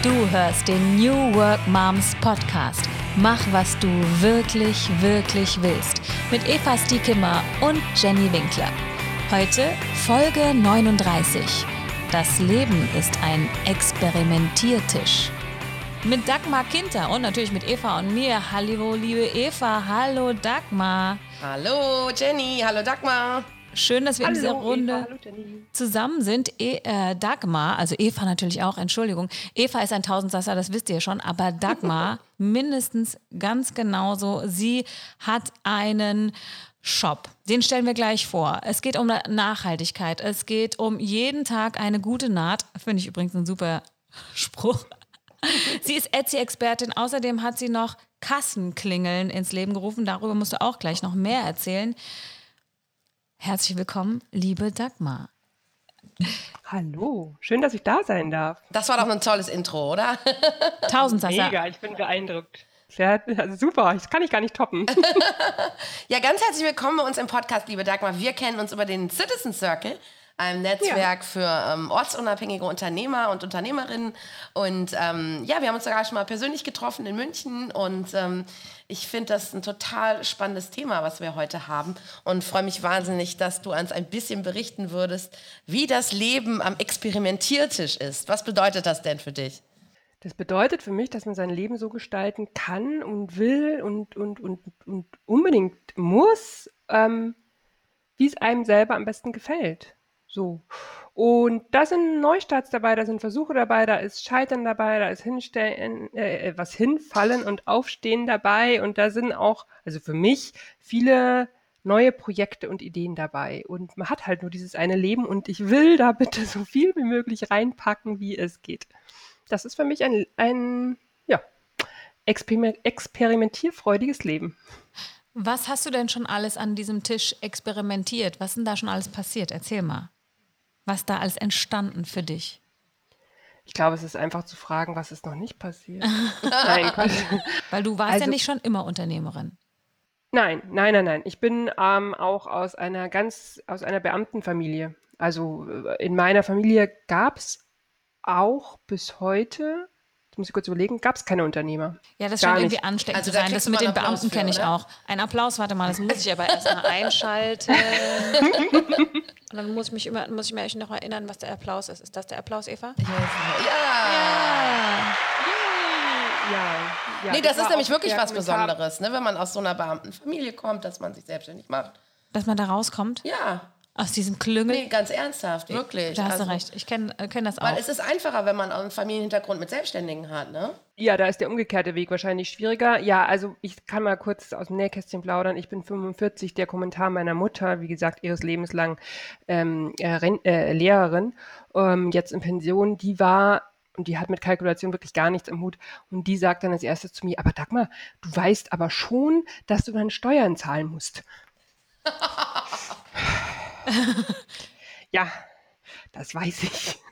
Du hörst den New Work Moms Podcast. Mach, was du wirklich, wirklich willst. Mit Eva Stiekemmer und Jenny Winkler. Heute Folge 39. Das Leben ist ein Experimentiertisch. Mit Dagmar Kinter und natürlich mit Eva und mir. Hallo, liebe Eva. Hallo, Dagmar. Hallo, Jenny. Hallo, Dagmar. Schön, dass wir hallo, in dieser Runde Eva, zusammen sind. E äh, Dagmar, also Eva natürlich auch, Entschuldigung. Eva ist ein Tausendsasser, das wisst ihr schon, aber Dagmar mindestens ganz genauso. Sie hat einen Shop. Den stellen wir gleich vor. Es geht um Nachhaltigkeit. Es geht um jeden Tag eine gute Naht. Finde ich übrigens ein super Spruch. Sie ist Etsy-Expertin. Außerdem hat sie noch Kassenklingeln ins Leben gerufen. Darüber musst du auch gleich noch mehr erzählen. Herzlich willkommen, liebe Dagmar. Hallo, schön, dass ich da sein darf. Das war doch ein tolles Intro, oder? Tausend Sasser. Mega, ich bin beeindruckt. Sehr, also super, das kann ich gar nicht toppen. ja, ganz herzlich willkommen bei uns im Podcast, liebe Dagmar. Wir kennen uns über den Citizen Circle einem Netzwerk ja. für ähm, ortsunabhängige Unternehmer und Unternehmerinnen. Und ähm, ja, wir haben uns sogar schon mal persönlich getroffen in München und ähm, ich finde das ein total spannendes Thema, was wir heute haben und freue mich wahnsinnig, dass du uns ein bisschen berichten würdest, wie das Leben am Experimentiertisch ist. Was bedeutet das denn für dich? Das bedeutet für mich, dass man sein Leben so gestalten kann und will und, und, und, und unbedingt muss, ähm, wie es einem selber am besten gefällt. So. Und da sind Neustarts dabei, da sind Versuche dabei, da ist Scheitern dabei, da ist Hinstellen, äh, was hinfallen und Aufstehen dabei. Und da sind auch, also für mich, viele neue Projekte und Ideen dabei. Und man hat halt nur dieses eine Leben und ich will da bitte so viel wie möglich reinpacken, wie es geht. Das ist für mich ein, ein ja, experimentierfreudiges Leben. Was hast du denn schon alles an diesem Tisch experimentiert? Was ist denn da schon alles passiert? Erzähl mal was da alles entstanden für dich? Ich glaube, es ist einfach zu fragen, was ist noch nicht passiert. nein, Weil du warst also, ja nicht schon immer Unternehmerin. Nein, nein, nein, nein. Ich bin ähm, auch aus einer ganz, aus einer Beamtenfamilie. Also äh, in meiner Familie gab es auch bis heute muss ich kurz überlegen, gab es keine Unternehmer. Ja, das scheint irgendwie ansteckend also, zu sein. Das mit den Beamten kenne ich auch. Ein Applaus, warte mal, das muss ich aber erstmal einschalten. Und dann muss ich mich immer, muss ich mich noch erinnern, was der Applaus ist. Ist das der Applaus, Eva? Ja! Ja! Ja, ja nee, das, das ist nämlich wirklich was Besonderes, ne, wenn man aus so einer Beamtenfamilie kommt, dass man sich selbstständig macht. Dass man da rauskommt? Ja. Aus diesem Klüngel? Nee, ganz ernsthaft, wirklich. Da hast also, du recht. Ich kenne kenn das auch. Weil es ist einfacher, wenn man einen Familienhintergrund mit Selbstständigen hat, ne? Ja, da ist der umgekehrte Weg wahrscheinlich schwieriger. Ja, also ich kann mal kurz aus dem Nähkästchen plaudern. Ich bin 45, der Kommentar meiner Mutter, wie gesagt, ihres Lebens lang ähm, äh, äh, Lehrerin, ähm, jetzt in Pension, die war und die hat mit Kalkulation wirklich gar nichts im Hut. Und die sagt dann als erstes zu mir, aber Dagmar, du weißt aber schon, dass du deine Steuern zahlen musst. ja, das weiß ich.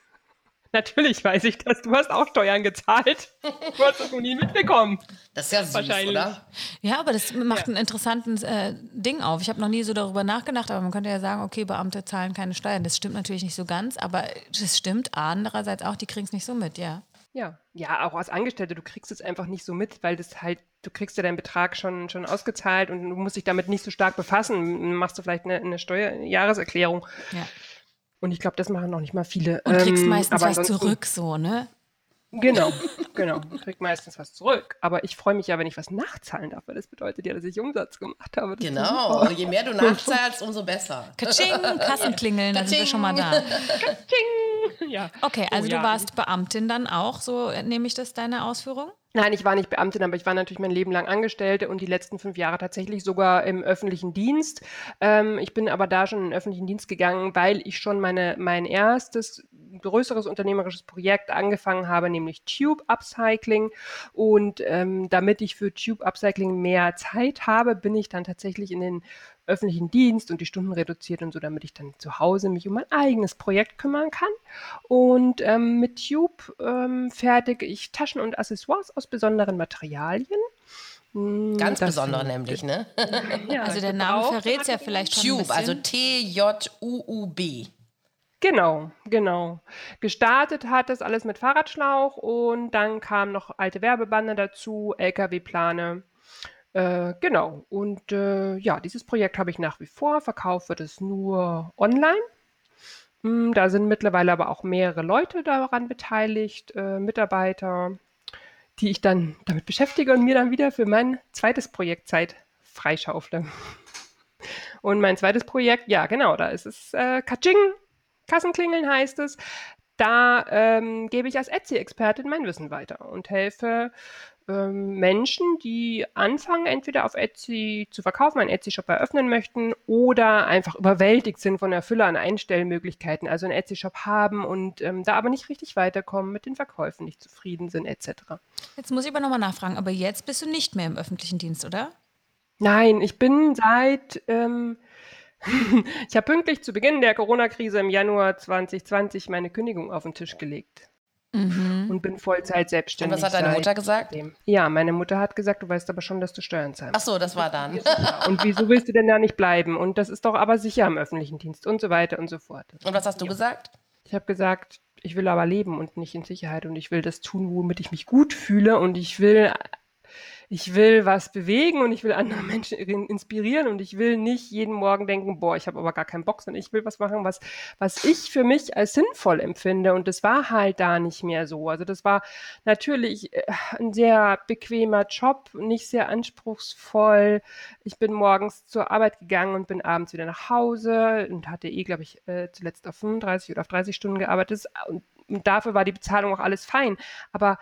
Natürlich weiß ich das. Du hast auch Steuern gezahlt. Du hast es noch nie mitbekommen. Das ist ja süß, Wahrscheinlich. oder? Ja, aber das macht ja. ein interessantes äh, Ding auf. Ich habe noch nie so darüber nachgedacht, aber man könnte ja sagen, okay, Beamte zahlen keine Steuern. Das stimmt natürlich nicht so ganz, aber das stimmt andererseits auch, die kriegen es nicht so mit, ja. Ja, ja, auch als Angestellte, du kriegst es einfach nicht so mit, weil das halt, du kriegst ja deinen Betrag schon, schon ausgezahlt und du musst dich damit nicht so stark befassen. Machst du vielleicht eine, eine Steuerjahreserklärung. Ja. Und ich glaube, das machen noch nicht mal viele. Und kriegst ähm, meistens was zurück, so, ne? Genau, genau. Kriegt meistens was zurück. Aber ich freue mich ja, wenn ich was nachzahlen darf, weil das bedeutet ja, dass ich Umsatz gemacht habe. Das genau. Je mehr du nachzahlst, umso besser. Katsching, Kassenklingeln, da sind wir schon mal da. Katsching. Ja. Okay, also oh, ja. du warst Beamtin dann auch, so nehme ich das deine Ausführung? Nein, ich war nicht Beamtin, aber ich war natürlich mein Leben lang Angestellte und die letzten fünf Jahre tatsächlich sogar im öffentlichen Dienst. Ähm, ich bin aber da schon in den öffentlichen Dienst gegangen, weil ich schon meine, mein erstes größeres unternehmerisches Projekt angefangen habe, nämlich Tube Upcycling. Und ähm, damit ich für Tube Upcycling mehr Zeit habe, bin ich dann tatsächlich in den öffentlichen Dienst und die Stunden reduziert und so, damit ich dann zu Hause mich um mein eigenes Projekt kümmern kann. Und ähm, mit Tube ähm, fertige ich Taschen und Accessoires aus besonderen Materialien. Hm, Ganz das besondere nämlich, ne? ja, also der Name verrät es ja vielleicht schon Tube, also T-J-U-U-B. Genau, genau. Gestartet hat das alles mit Fahrradschlauch und dann kamen noch alte Werbebande dazu, LKW-Plane. Äh, genau. Und äh, ja, dieses Projekt habe ich nach wie vor. Verkauft wird es nur online. Hm, da sind mittlerweile aber auch mehrere Leute daran beteiligt, äh, Mitarbeiter, die ich dann damit beschäftige und mir dann wieder für mein zweites Projekt Zeit freischaufle. Und mein zweites Projekt, ja genau, da ist es äh, Kaching, Kassenklingeln heißt es. Da ähm, gebe ich als Etsy-Expertin mein Wissen weiter und helfe ähm, Menschen, die anfangen, entweder auf Etsy zu verkaufen, einen Etsy-Shop eröffnen möchten oder einfach überwältigt sind von der Fülle an Einstellmöglichkeiten, also einen Etsy-Shop haben und ähm, da aber nicht richtig weiterkommen, mit den Verkäufen nicht zufrieden sind, etc. Jetzt muss ich aber nochmal nachfragen, aber jetzt bist du nicht mehr im öffentlichen Dienst, oder? Nein, ich bin seit ähm, ich habe pünktlich zu Beginn der Corona-Krise im Januar 2020 meine Kündigung auf den Tisch gelegt. Mhm. Und bin Vollzeit selbstständig. Und was hat deine Mutter gesagt? Ja, meine Mutter hat gesagt, du weißt aber schon, dass du Steuern zahlst. Ach so, das war dann. und wieso willst du denn da nicht bleiben? Und das ist doch aber sicher im öffentlichen Dienst und so weiter und so fort. Und was hast du ja. gesagt? Ich habe gesagt, ich will aber leben und nicht in Sicherheit und ich will das tun, womit ich mich gut fühle und ich will ich will was bewegen und ich will andere Menschen inspirieren und ich will nicht jeden Morgen denken, boah, ich habe aber gar keinen Bock, sondern ich will was machen, was, was ich für mich als sinnvoll empfinde. Und das war halt da nicht mehr so. Also das war natürlich äh, ein sehr bequemer Job, nicht sehr anspruchsvoll. Ich bin morgens zur Arbeit gegangen und bin abends wieder nach Hause und hatte eh, glaube ich, äh, zuletzt auf 35 oder auf 30 Stunden gearbeitet. Und, und dafür war die Bezahlung auch alles fein. Aber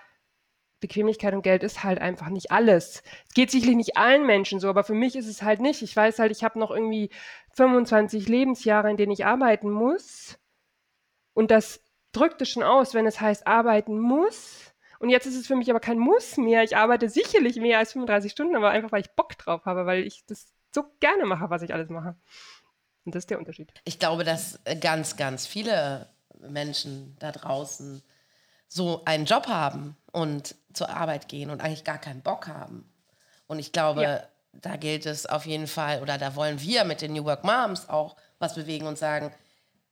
Bequemlichkeit und Geld ist halt einfach nicht alles. Es geht sicherlich nicht allen Menschen so, aber für mich ist es halt nicht. Ich weiß halt, ich habe noch irgendwie 25 Lebensjahre, in denen ich arbeiten muss. Und das drückt es schon aus, wenn es heißt, arbeiten muss. Und jetzt ist es für mich aber kein Muss mehr. Ich arbeite sicherlich mehr als 35 Stunden, aber einfach, weil ich Bock drauf habe, weil ich das so gerne mache, was ich alles mache. Und das ist der Unterschied. Ich glaube, dass ganz, ganz viele Menschen da draußen so einen Job haben und zur Arbeit gehen und eigentlich gar keinen Bock haben. Und ich glaube, ja. da gilt es auf jeden Fall, oder da wollen wir mit den New Work Moms auch was bewegen und sagen,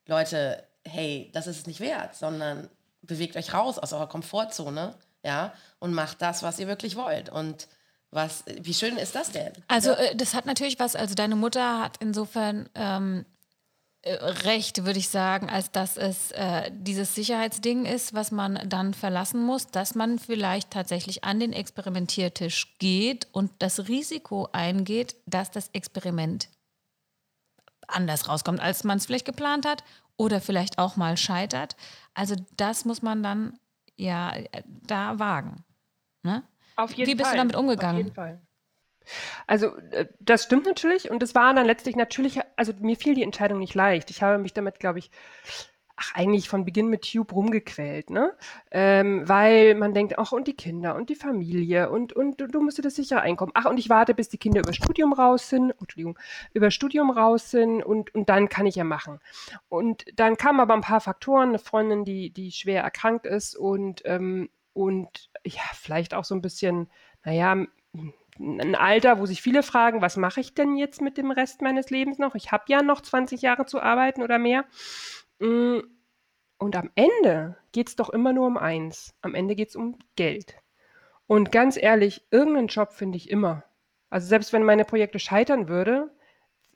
Leute, hey, das ist es nicht wert, sondern bewegt euch raus aus eurer Komfortzone, ja, und macht das, was ihr wirklich wollt. Und was, wie schön ist das denn? Also, ja? Äh, das hat natürlich was, also deine Mutter hat insofern ähm, äh, recht, würde ich sagen, als dass es äh, dieses Sicherheitsding ist, was man dann verlassen muss, dass man vielleicht tatsächlich an den Experimentiertisch geht und das Risiko eingeht, dass das Experiment anders rauskommt, als man es vielleicht geplant hat oder vielleicht auch mal scheitert. Also das muss man dann ja äh, da wagen. Ne? Auf jeden Wie bist Fall. du damit umgegangen? Auf jeden Fall. Also, äh, das stimmt natürlich und es war dann letztlich natürlich also, mir fiel die Entscheidung nicht leicht. Ich habe mich damit, glaube ich ach, eigentlich von Beginn mit Tube rumgequält, ne? Ähm, weil man denkt: „Ach, und die Kinder und die Familie und und du musst dir das sichere Einkommen. Ach, und ich warte, bis die Kinder über Studium raus sind“ oh, Entschuldigung, über Studium raus sind und und dann kann ich ja machen. Und dann kamen aber ein paar Faktoren, eine Freundin, die die schwer erkrankt ist und, ähm und ja, vielleicht auch so ein bisschen, naja ein Alter, wo sich viele fragen, was mache ich denn jetzt mit dem Rest meines Lebens noch? Ich habe ja noch 20 Jahre zu arbeiten oder mehr. Mm, und am Ende geht es doch immer nur um eins. Am Ende geht es um Geld. Und ganz ehrlich, irgendeinen Job finde ich immer. Also selbst wenn meine Projekte scheitern würde,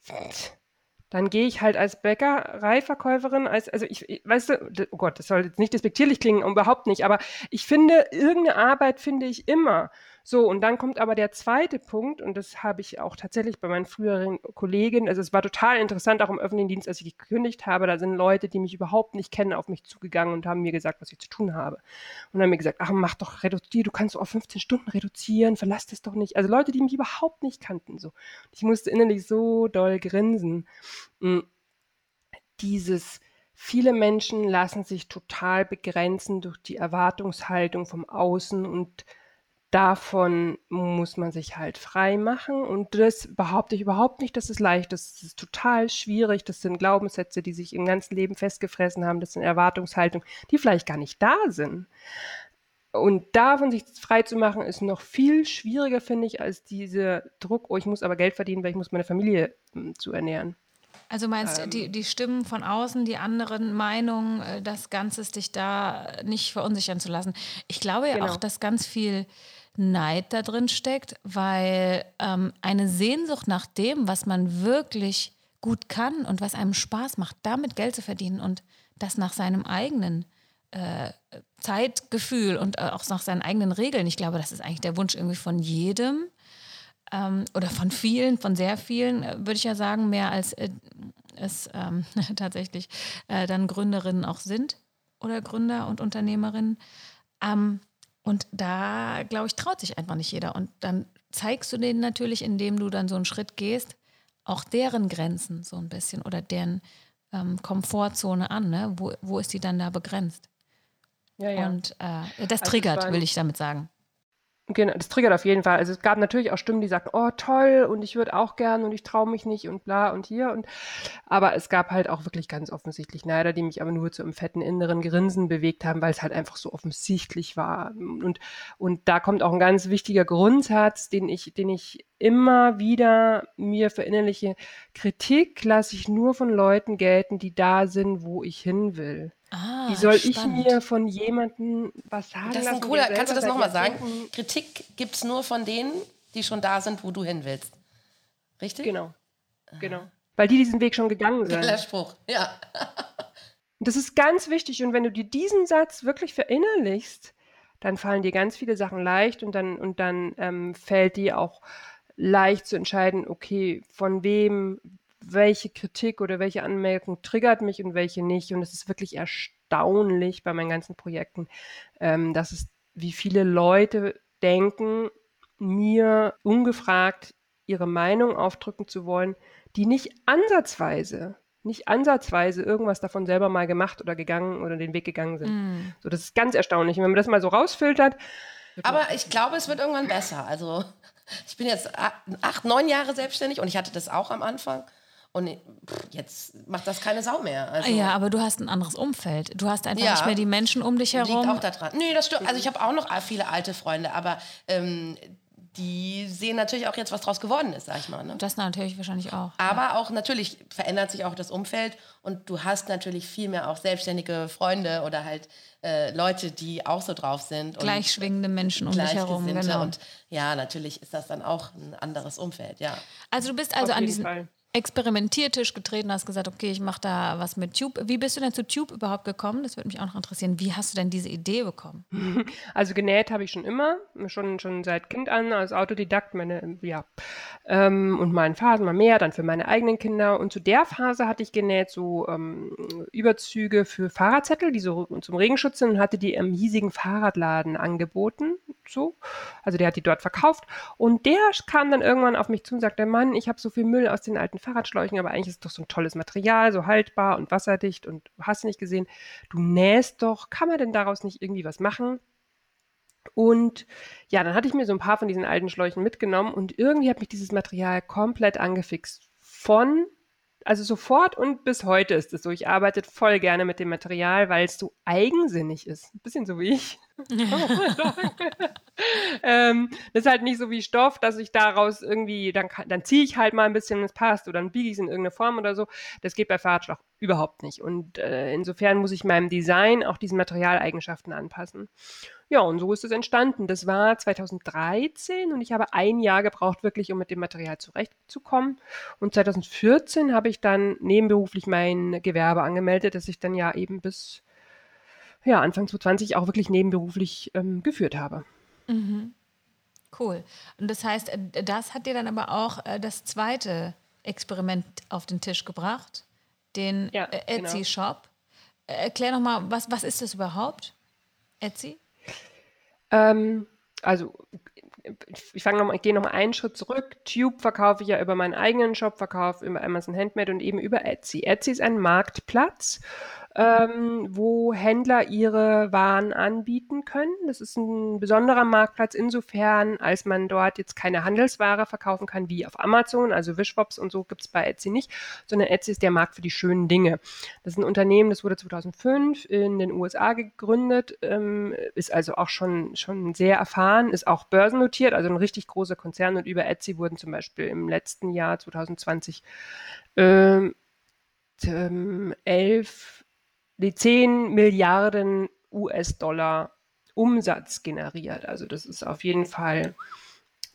dann gehe ich halt als Bäckereiverkäuferin, als, also ich, weißt du, oh Gott, das soll jetzt nicht despektierlich klingen, überhaupt nicht, aber ich finde, irgendeine Arbeit finde ich immer. So, und dann kommt aber der zweite Punkt, und das habe ich auch tatsächlich bei meinen früheren Kolleginnen, also es war total interessant, auch im öffentlichen Dienst, als ich gekündigt habe, da sind Leute, die mich überhaupt nicht kennen, auf mich zugegangen und haben mir gesagt, was ich zu tun habe. Und haben mir gesagt, ach, mach doch, reduzier, du kannst auf 15 Stunden reduzieren, verlass das doch nicht. Also Leute, die mich überhaupt nicht kannten, so. Ich musste innerlich so doll grinsen. Hm. Dieses, Viele Menschen lassen sich total begrenzen durch die Erwartungshaltung vom Außen und davon muss man sich halt frei machen. Und das behaupte ich überhaupt nicht, dass es leicht ist. Das ist total schwierig. Das sind Glaubenssätze, die sich im ganzen Leben festgefressen haben. Das sind Erwartungshaltungen, die vielleicht gar nicht da sind. Und davon sich frei zu machen, ist noch viel schwieriger, finde ich, als dieser Druck, oh, ich muss aber Geld verdienen, weil ich muss meine Familie hm, zu ernähren. Also meinst du, Ähm. die, die Stimmen von außen, die anderen Meinungen, äh, das Ganze dich da nicht verunsichern zu lassen. Ich glaube ja Genau. auch, dass ganz viel Neid da drin steckt, weil ähm, eine Sehnsucht nach dem, was man wirklich gut kann und was einem Spaß macht, damit Geld zu verdienen und das nach seinem eigenen äh, Zeitgefühl und äh, auch nach seinen eigenen Regeln. Ich glaube, das ist eigentlich der Wunsch irgendwie von jedem ähm, oder von vielen, von sehr vielen, äh, würde ich ja sagen, mehr als äh, es ähm, tatsächlich äh, dann Gründerinnen auch sind oder Gründer und Unternehmerinnen. Ähm, und da, glaube ich, traut sich einfach nicht jeder. Und dann zeigst du denen natürlich, indem du dann so einen Schritt gehst, auch deren Grenzen so ein bisschen oder deren ähm, Komfortzone an. Ne? Wo, wo ist die dann da begrenzt? Ja, ja. Und äh, das Also triggert, will ich damit sagen. Genau, das triggert auf jeden Fall. Also es gab natürlich auch Stimmen, die sagten, oh toll und ich würde auch gern und ich traue mich nicht und bla und hier und aber es gab halt auch wirklich ganz offensichtlich Neider, die mich aber nur zu einem fetten inneren Grinsen bewegt haben, weil es halt einfach so offensichtlich war. Und, und da kommt auch ein ganz wichtiger Grundsatz, den ich, den ich immer wieder mir verinnerliche. Kritik lasse ich nur von Leuten gelten, die da sind, wo ich hin will. Ah, Wie soll spannend. ich mir von jemandem was sagen Das ist ein cooler, kannst du das nochmal sagen? Kritik gibt es nur von denen, die schon da sind, wo du hin willst. Richtig? Genau. Genau. Weil die diesen Weg schon gegangen sind. Geiler Spruch. Ja. Und das ist ganz wichtig. Und wenn du dir diesen Satz wirklich verinnerlichst, dann fallen dir ganz viele Sachen leicht und dann, und dann ähm, fällt dir auch leicht zu entscheiden, okay, von wem, welche Kritik oder welche Anmerkung triggert mich und welche nicht. Und es ist wirklich erstaunlich bei meinen ganzen Projekten, ähm, dass es, wie viele Leute denken, mir ungefragt ihre Meinung aufdrücken zu wollen, die nicht ansatzweise, nicht ansatzweise irgendwas davon selber mal gemacht oder gegangen oder den Weg gegangen sind. Mm. So, das ist ganz erstaunlich. Und wenn man das mal so rausfiltert, Aber ich glaube, es wird irgendwann besser. Also ich bin jetzt acht, neun Jahre selbstständig und ich hatte das auch am Anfang. Und pff, jetzt macht das keine Sau mehr. Also, Ja, aber du hast ein anderes Umfeld. Du hast einfach Ja. nicht mehr die Menschen um dich Liegt herum. auch daran. Nee, das stimmt. Also ich habe auch noch viele alte Freunde, aber ähm, die sehen natürlich auch jetzt, was draus geworden ist, sag ich mal. Ne? Das natürlich wahrscheinlich auch. Aber auch natürlich verändert sich auch das Umfeld und du hast natürlich viel mehr auch selbstständige Freunde oder halt äh, Leute, die auch so drauf sind. und Gleich schwingende Menschen um dich herum. Gleichgesinnte. Genau. Und ja, natürlich ist das dann auch ein anderes Umfeld, ja. Also du bist also an diesen Fall. Experimentiertisch getreten, hast gesagt, okay, ich mache da was mit Tube. Wie bist du denn zu Tube überhaupt gekommen? Das würde mich auch noch interessieren. Wie hast du denn diese Idee bekommen? Also genäht habe ich schon immer, schon, schon seit Kind an, als Autodidakt, meine, ja, ähm, und mal in Phasen mal mehr, dann für meine eigenen Kinder. Und zu der Phase hatte ich genäht so ähm, Überzüge für Fahrradzettel, die so zum Regenschutz sind und hatte die im hiesigen Fahrradladen angeboten, so. Also der hat die dort verkauft. Und der kam dann irgendwann auf mich zu und sagte, Mann, ich habe so viel Müll aus den alten Fahrradschläuchen, aber eigentlich ist es doch so ein tolles Material, so haltbar und wasserdicht und hast nicht gesehen, du nähst doch, kann man denn daraus nicht irgendwie was machen? Und ja, dann hatte ich mir so ein paar von diesen alten Schläuchen mitgenommen und irgendwie hat mich dieses Material komplett angefixt. Von, also sofort und bis heute ist es so. Ich arbeite voll gerne mit dem Material, weil es so eigensinnig ist. Ein bisschen so wie ich. ähm, das ist halt nicht so wie Stoff, dass ich daraus irgendwie, dann, dann ziehe ich halt mal ein bisschen, wenn es passt, oder dann biege ich es in irgendeine Form oder so. Das geht bei Fahrradschlauch überhaupt nicht. Und äh, insofern muss ich meinem Design auch diesen Materialeigenschaften anpassen. Ja, und so ist es entstanden. Das war 2013 und ich habe ein Jahr gebraucht, wirklich, um mit dem Material zurechtzukommen. Und 2014 habe ich dann nebenberuflich mein Gewerbe angemeldet, das ich dann ja eben bis ja, Anfang 2020 auch wirklich nebenberuflich ähm, geführt habe. Cool. Und das heißt, äh, das hat dir dann aber auch äh, das zweite Experiment auf den Tisch gebracht, den Ja, äh, genau. Etsy-Shop. Äh, erklär noch mal, was, was ist das überhaupt? Etsy? Ähm, also ich fange noch ich gehe noch mal einen Schritt zurück. Tube verkaufe ich ja über meinen eigenen Shop, verkaufe über Amazon Handmade und eben über Etsy. Etsy ist ein Marktplatz, ähm, wo Händler ihre Waren anbieten können. Das ist ein besonderer Marktplatz insofern, als man dort jetzt keine Handelsware verkaufen kann wie auf Amazon, also Wischwops und so gibt es bei Etsy nicht, sondern Etsy ist der Markt für die schönen Dinge. Das ist ein Unternehmen, das wurde 2005 in den USA gegründet, ähm, ist also auch schon, schon sehr erfahren, ist auch börsennotiert, also ein richtig großer Konzern und über Etsy wurden zum Beispiel im letzten Jahr 2020 ähm, ähm, 11, die 10 Milliarden US-Dollar Umsatz generiert. Also das ist auf jeden Fall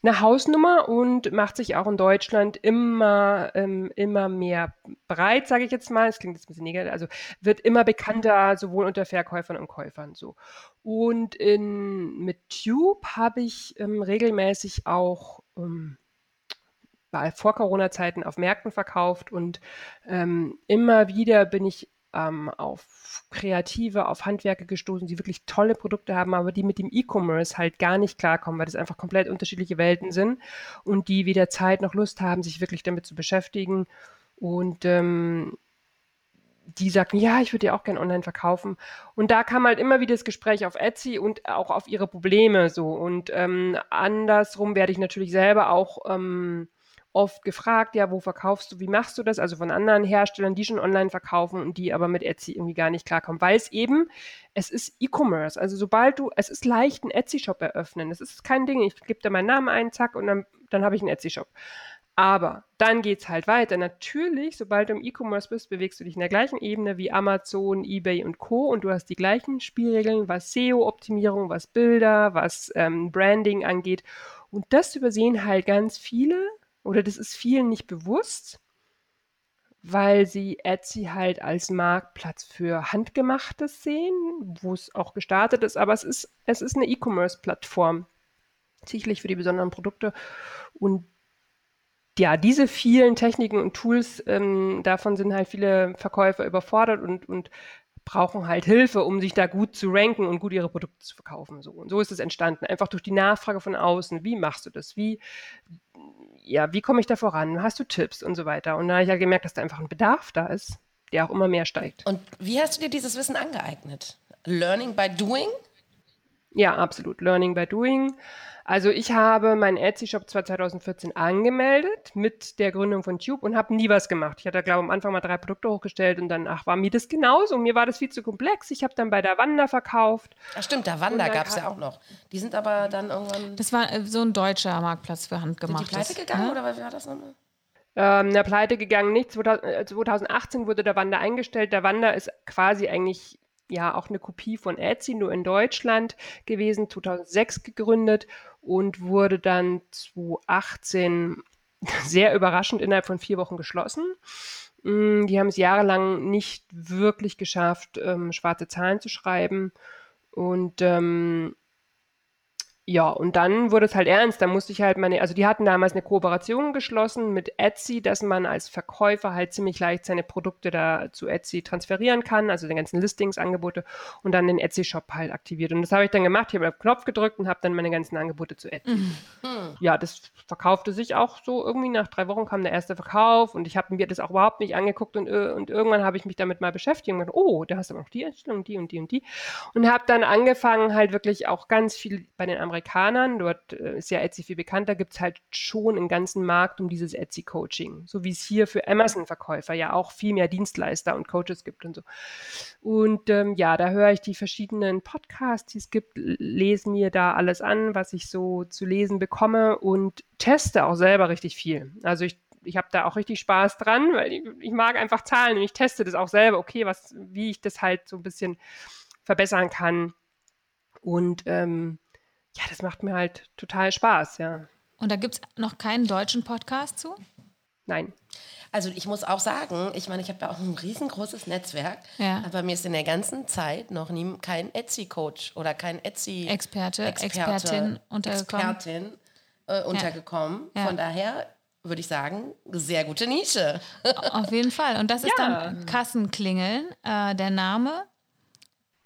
eine Hausnummer und macht sich auch in Deutschland immer, ähm, immer mehr breit, sage ich jetzt mal. Es klingt jetzt ein bisschen negativ, also wird immer bekannter, sowohl unter Verkäufern und Käufern so. Und in, mit Tube habe ich ähm, regelmäßig auch ähm, vor Corona-Zeiten auf Märkten verkauft und ähm, immer wieder bin ich ähm, auf Kreative, auf Handwerker gestoßen, die wirklich tolle Produkte haben, aber die mit dem E-Commerce halt gar nicht klarkommen, weil das einfach komplett unterschiedliche Welten sind und die weder Zeit noch Lust haben, sich wirklich damit zu beschäftigen. Und ähm, die sagten, ja, ich würde ja auch gerne online verkaufen. Und da kam halt immer wieder das Gespräch auf Etsy und auch auf ihre Probleme so. Und ähm, andersrum werde ich natürlich selber auch ähm, oft gefragt, ja, wo verkaufst du, wie machst du das? Also von anderen Herstellern, die schon online verkaufen und die aber mit Etsy irgendwie gar nicht klarkommen, weil es eben, es ist E-Commerce. Also sobald du, es ist leicht, einen Etsy-Shop eröffnen. Das ist kein Ding. Ich gebe da meinen Namen ein, zack, und dann, dann habe ich einen Etsy-Shop. Aber dann geht es halt weiter. Natürlich, sobald du im E-Commerce bist, bewegst du dich in der gleichen Ebene wie Amazon, eBay und Co. Und du hast die gleichen Spielregeln, was SEO-Optimierung, was Bilder, was ähm, Branding angeht. Und das übersehen halt ganz viele oder das ist vielen nicht bewusst, weil sie Etsy halt als Marktplatz für Handgemachtes sehen, wo es auch gestartet ist, aber es ist, es ist eine E-Commerce-Plattform, sicherlich für die besonderen Produkte. Und ja, diese vielen Techniken und Tools, ähm, davon sind halt viele Verkäufer überfordert und, und brauchen halt Hilfe, um sich da gut zu ranken und gut ihre Produkte zu verkaufen. So. Und so ist es entstanden. Einfach durch die Nachfrage von außen. Wie machst du das? Wie, ja, wie komme ich da voran? Hast du Tipps und so weiter? Und da habe ich ja gemerkt, dass da einfach ein Bedarf da ist, der auch immer mehr steigt. Und wie hast du dir dieses Wissen angeeignet? Learning by doing? Ja, absolut. Learning by doing. Also ich habe meinen Etsy-Shop zwar 2014 angemeldet mit der Gründung von Tube und habe nie was gemacht. Ich hatte, glaube ich, am Anfang mal drei Produkte hochgestellt und dann, ach, war mir das genauso. Mir war das viel zu komplex. Ich habe dann bei der Wanda verkauft. Ach stimmt, der Wanda gab es ja auch noch. Die sind aber dann irgendwann... Das war äh, so ein deutscher Marktplatz für Handgemachtes. Sind die pleite gegangen ja? oder wie war das nochmal? Ähm, der Pleite gegangen nicht. 2018 äh, wurde der Wanda eingestellt. Der Wanda ist quasi eigentlich ja auch eine Kopie von Etsy, nur in Deutschland gewesen, 2006 gegründet und wurde dann 2018 sehr überraschend innerhalb von vier Wochen geschlossen. Mm, die haben es jahrelang nicht wirklich geschafft, ähm, schwarze Zahlen zu schreiben. Und ähm, ja, und dann wurde es halt ernst. Da musste ich halt meine, also die hatten damals eine Kooperation geschlossen mit Etsy, dass man als Verkäufer halt ziemlich leicht seine Produkte da zu Etsy transferieren kann, also den ganzen Listingsangebote und dann den Etsy-Shop halt aktiviert. Und das habe ich dann gemacht. Ich habe auf den Knopf gedrückt und habe dann meine ganzen Angebote zu Etsy. Mhm. Ja, das verkaufte sich auch so irgendwie. Nach drei Wochen kam der erste Verkauf und ich habe mir das auch überhaupt nicht angeguckt und, äh, und irgendwann habe ich mich damit mal beschäftigt und gedacht, oh, da hast du aber noch die Einstellung, die und die und die. Und habe dann angefangen, halt wirklich auch ganz viel bei den Amerikanern Amerikanern, dort äh, ist ja Etsy viel bekannter, gibt es halt schon einen ganzen Markt um dieses Etsy-Coaching. So wie es hier für Amazon-Verkäufer ja auch viel mehr Dienstleister und Coaches gibt und so. Und ähm, ja, da höre ich die verschiedenen Podcasts, die es gibt, lese mir da alles an, was ich so zu lesen bekomme und teste auch selber richtig viel. Also ich ich habe da auch richtig Spaß dran, weil ich, ich, mag einfach Zahlen und ich teste das auch selber, okay, was, wie ich das halt so ein bisschen verbessern kann. Und ähm, ja, das macht mir halt total Spaß, ja. Und da gibt es noch keinen deutschen Podcast zu? Nein. Also ich muss auch sagen, ich meine, ich habe ja auch ein riesengroßes Netzwerk, ja. aber mir ist in der ganzen Zeit noch nie kein Etsy-Coach oder kein Etsy-Experte, Experte, Expertin untergekommen. Expertin, äh, untergekommen. Ja. Von daher würde ich sagen, sehr gute Nische. Auf jeden Fall. Und das ist dann Kassenklingeln, äh, der Name.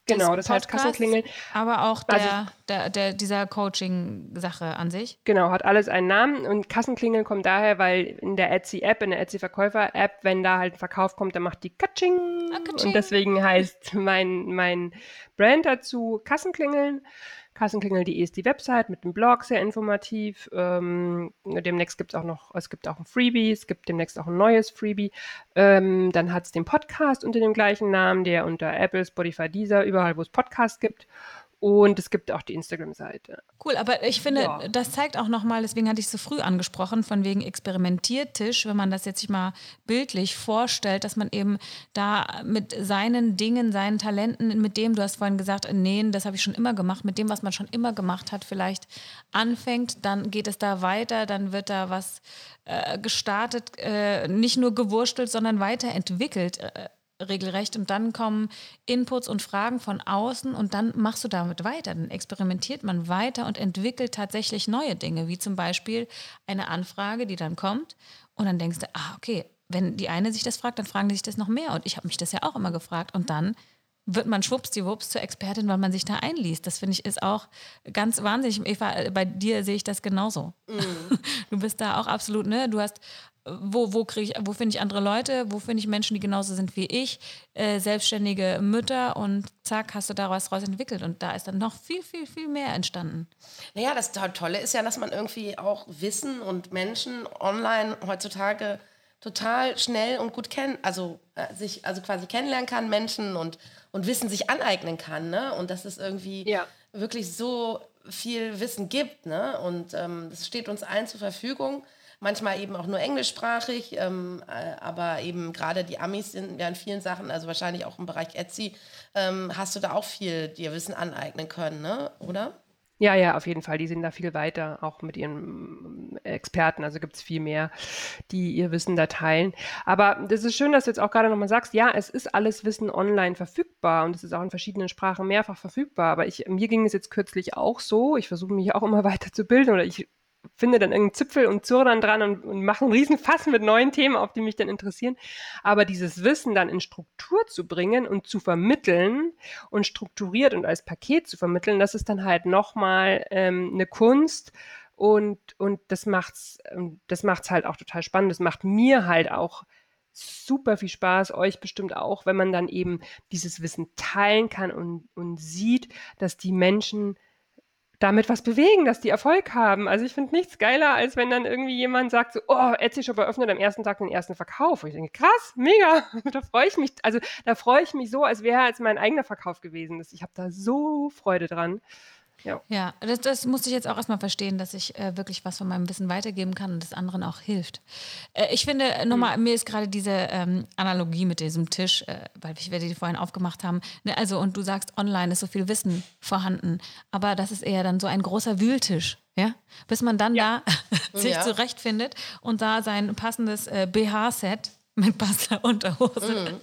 Genau, das heißt Kassenklingeln. Aber auch der, also, der, der, dieser Coaching-Sache an sich. Genau, hat alles einen Namen und Kassenklingeln kommt daher, weil in der Etsy-App, in der Etsy-Verkäufer-App, wenn da halt ein Verkauf kommt, dann macht die Katsching. Ah. Und deswegen heißt mein, mein Brand dazu Kassenklingeln. Kassenklingel.de ist die Website mit dem Blog, sehr informativ. Ähm, demnächst gibt es auch noch, es gibt auch ein Freebie, es gibt demnächst auch ein neues Freebie. Ähm, dann hat es den Podcast unter dem gleichen Namen, der unter Apple, Spotify, Deezer, überall, wo es Podcasts gibt. Und es gibt auch die Instagram-Seite. Cool, aber ich finde, ja. das zeigt auch nochmal, deswegen hatte ich es so früh angesprochen, von wegen Experimentiertisch, wenn man das jetzt sich mal bildlich vorstellt, dass man eben da mit seinen Dingen, seinen Talenten, mit dem, du hast vorhin gesagt, nähen, das habe ich schon immer gemacht, mit dem, was man schon immer gemacht hat, vielleicht anfängt, dann geht es da weiter, dann wird da was äh, gestartet, äh, nicht nur gewurstelt, sondern weiterentwickelt. Äh, regelrecht und dann kommen Inputs und Fragen von außen und dann machst du damit weiter. Dann experimentiert man weiter und entwickelt tatsächlich neue Dinge, wie zum Beispiel eine Anfrage, die dann kommt und dann denkst du, ah, okay, wenn die eine sich das fragt, dann fragen die sich das noch mehr und ich habe mich das ja auch immer gefragt und dann wird man schwuppsdiwupps zur Expertin, weil man sich da einliest. Das finde ich ist auch ganz wahnsinnig. Eva, bei dir sehe ich das genauso. Mm. Du bist da auch absolut, ne? Du hast wo, wo ich, wo finde ich andere Leute, wo finde ich Menschen, die genauso sind wie ich, äh, selbstständige Mütter und zack, hast du daraus raus entwickelt. Und da ist dann noch viel, viel, viel mehr entstanden. Naja, das Tolle ist ja, dass man irgendwie auch Wissen und Menschen online heutzutage total schnell und gut kennen, also äh, sich also quasi kennenlernen kann, Menschen und, und Wissen sich aneignen kann, ne? Und dass es irgendwie ja. wirklich so viel Wissen gibt, ne? Und ähm, das steht uns allen zur Verfügung manchmal eben auch nur englischsprachig, ähm, äh, aber eben gerade die Amis sind ja in vielen Sachen, also wahrscheinlich auch im Bereich Etsy, ähm, hast du da auch viel dir Wissen aneignen können, ne? oder? Ja, ja, auf jeden Fall. Die sind da viel weiter, auch mit ihren Experten. Also gibt es viel mehr, die ihr Wissen da teilen. Aber das ist schön, dass du jetzt auch gerade nochmal sagst, ja, es ist alles Wissen online verfügbar und es ist auch in verschiedenen Sprachen mehrfach verfügbar. Aber ich, mir ging es jetzt kürzlich auch so. Ich versuche mich auch immer weiter zu bilden oder ich finde dann irgendeinen Zipfel und zurre dann dran und, und mache einen riesen Fass mit neuen Themen, auf die mich dann interessieren. Aber dieses Wissen dann in Struktur zu bringen und zu vermitteln und strukturiert und als Paket zu vermitteln, das ist dann halt nochmal ähm, eine Kunst. Und, und das macht's, ähm, das macht's halt auch total spannend. Das macht mir halt auch super viel Spaß, euch bestimmt auch, wenn man dann eben dieses Wissen teilen kann und, und sieht, dass die Menschen damit was bewegen, dass die Erfolg haben. Also ich finde nichts geiler, als wenn dann irgendwie jemand sagt so, oh, Etsy Shop eröffnet am ersten Tag den ersten Verkauf. Und ich denke, krass, mega, da freue ich mich, also da freue ich mich so, als wäre es mein eigener Verkauf gewesen. Ich habe da so Freude dran. Ja, ja das, das, musste ich jetzt auch erstmal verstehen, dass ich äh, wirklich was von meinem Wissen weitergeben kann und das anderen auch hilft. Äh, ich finde, nochmal, mir ist gerade diese ähm, Analogie mit diesem Tisch, äh, weil wir die vorhin aufgemacht haben, ne, also und du sagst, online ist so viel Wissen vorhanden, aber das ist eher dann so ein großer Wühltisch. Ja, bis man dann ja. da sich ja. zurechtfindet und da sein passendes äh, BH-Set mit passender Unterhose mhm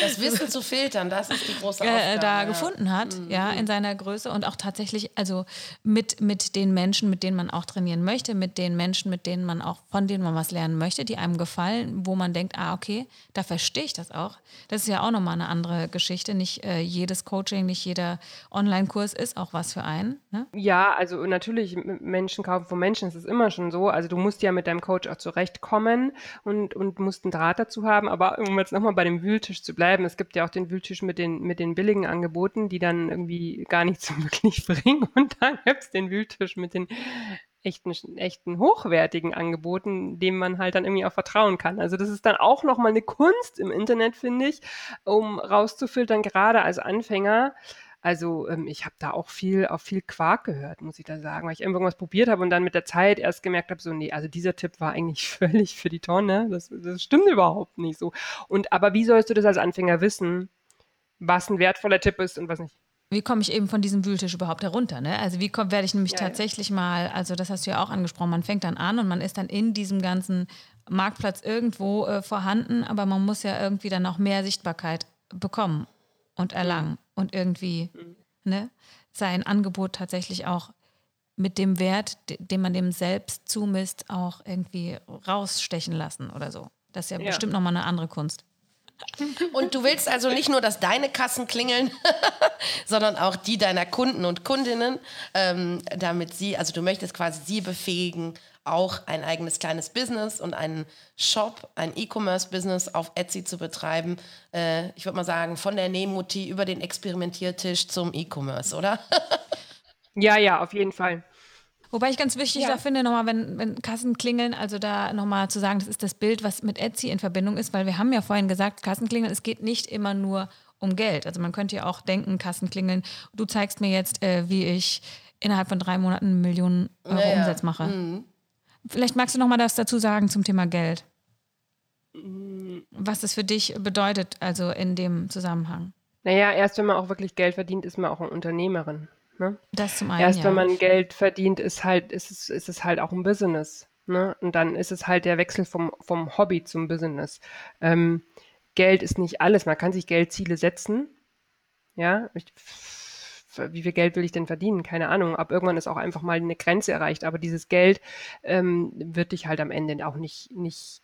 das Wissen zu filtern, das ist die große Aufgabe. Äh, da ja. gefunden hat, mhm. ja, in seiner Größe und auch tatsächlich, also mit, mit den Menschen, mit denen man auch trainieren möchte, mit den Menschen, mit denen man auch, von denen man was lernen möchte, die einem gefallen, wo man denkt, ah, okay, da verstehe ich das auch. Das ist ja auch nochmal eine andere Geschichte. Nicht äh, jedes Coaching, nicht jeder Online-Kurs ist auch was für einen. Ne? Ja, also natürlich, Menschen kaufen von Menschen, das ist immer schon so. Also du musst ja mit deinem Coach auch zurechtkommen und, und musst einen Draht dazu haben. Aber um jetzt nochmal bei dem Wühltisch zu bleiben. Es gibt ja auch den Wühltisch mit den, mit den billigen Angeboten, die dann irgendwie gar nichts wirklich bringen. Und dann gibt es den Wühltisch mit den echten, echten hochwertigen Angeboten, dem man halt dann irgendwie auch vertrauen kann. Also das ist dann auch nochmal eine Kunst im Internet, finde ich, um rauszufiltern, gerade als Anfänger, also ähm, ich habe da auch viel auf viel Quark gehört, muss ich da sagen, weil ich irgendwas probiert habe und dann mit der Zeit erst gemerkt habe, so nee, also dieser Tipp war eigentlich völlig für die Tonne. Das, das stimmt überhaupt nicht so. Und aber wie sollst du das als Anfänger wissen, was ein wertvoller Tipp ist und was nicht? Wie komme ich eben von diesem Wühltisch überhaupt herunter? Ne? Also wie werde ich nämlich ja, tatsächlich ja. mal, also das hast du ja auch angesprochen, man fängt dann an und man ist dann in diesem ganzen Marktplatz irgendwo äh, vorhanden, aber man muss ja irgendwie dann auch mehr Sichtbarkeit bekommen und erlangen und irgendwie mhm. ne, sein Angebot tatsächlich auch mit dem Wert, den man dem selbst zumisst, auch irgendwie rausstechen lassen oder so. Das ist ja, ja. bestimmt nochmal eine andere Kunst. Und du willst also nicht nur, dass deine Kassen klingeln, sondern auch die deiner Kunden und Kundinnen, ähm, damit sie, also du möchtest quasi sie befähigen, auch ein eigenes kleines Business und einen Shop, ein E-Commerce-Business auf Etsy zu betreiben. Äh, ich würde mal sagen, von der Nähmutti über den Experimentiertisch zum E-Commerce, oder? ja, ja, auf jeden Fall. Wobei ich ganz wichtig ja. da finde, nochmal, wenn, wenn Kassen klingeln, also da nochmal zu sagen, das ist das Bild, was mit Etsy in Verbindung ist, weil wir haben ja vorhin gesagt, Kassenklingeln, es geht nicht immer nur um Geld. Also man könnte ja auch denken, Kassen klingeln, du zeigst mir jetzt, äh, wie ich innerhalb von drei Monaten Millionen Euro naja. Umsatz mache. Mhm. Vielleicht magst du noch mal das dazu sagen zum Thema Geld. Was das für dich bedeutet, also in dem Zusammenhang. Naja, erst wenn man auch wirklich Geld verdient, ist man auch eine Unternehmerin. Ne? Das zum einen. Erst ja. wenn man Geld verdient, ist halt, ist es, ist es halt auch ein Business. Ne? Und dann ist es halt der Wechsel vom, vom Hobby zum Business. Ähm, Geld ist nicht alles. Man kann sich Geldziele setzen. Ja, ich, wie viel Geld will ich denn verdienen? Keine Ahnung. Ab irgendwann ist auch einfach mal eine Grenze erreicht. Aber dieses Geld ähm, wird dich halt am Ende auch nicht, nicht,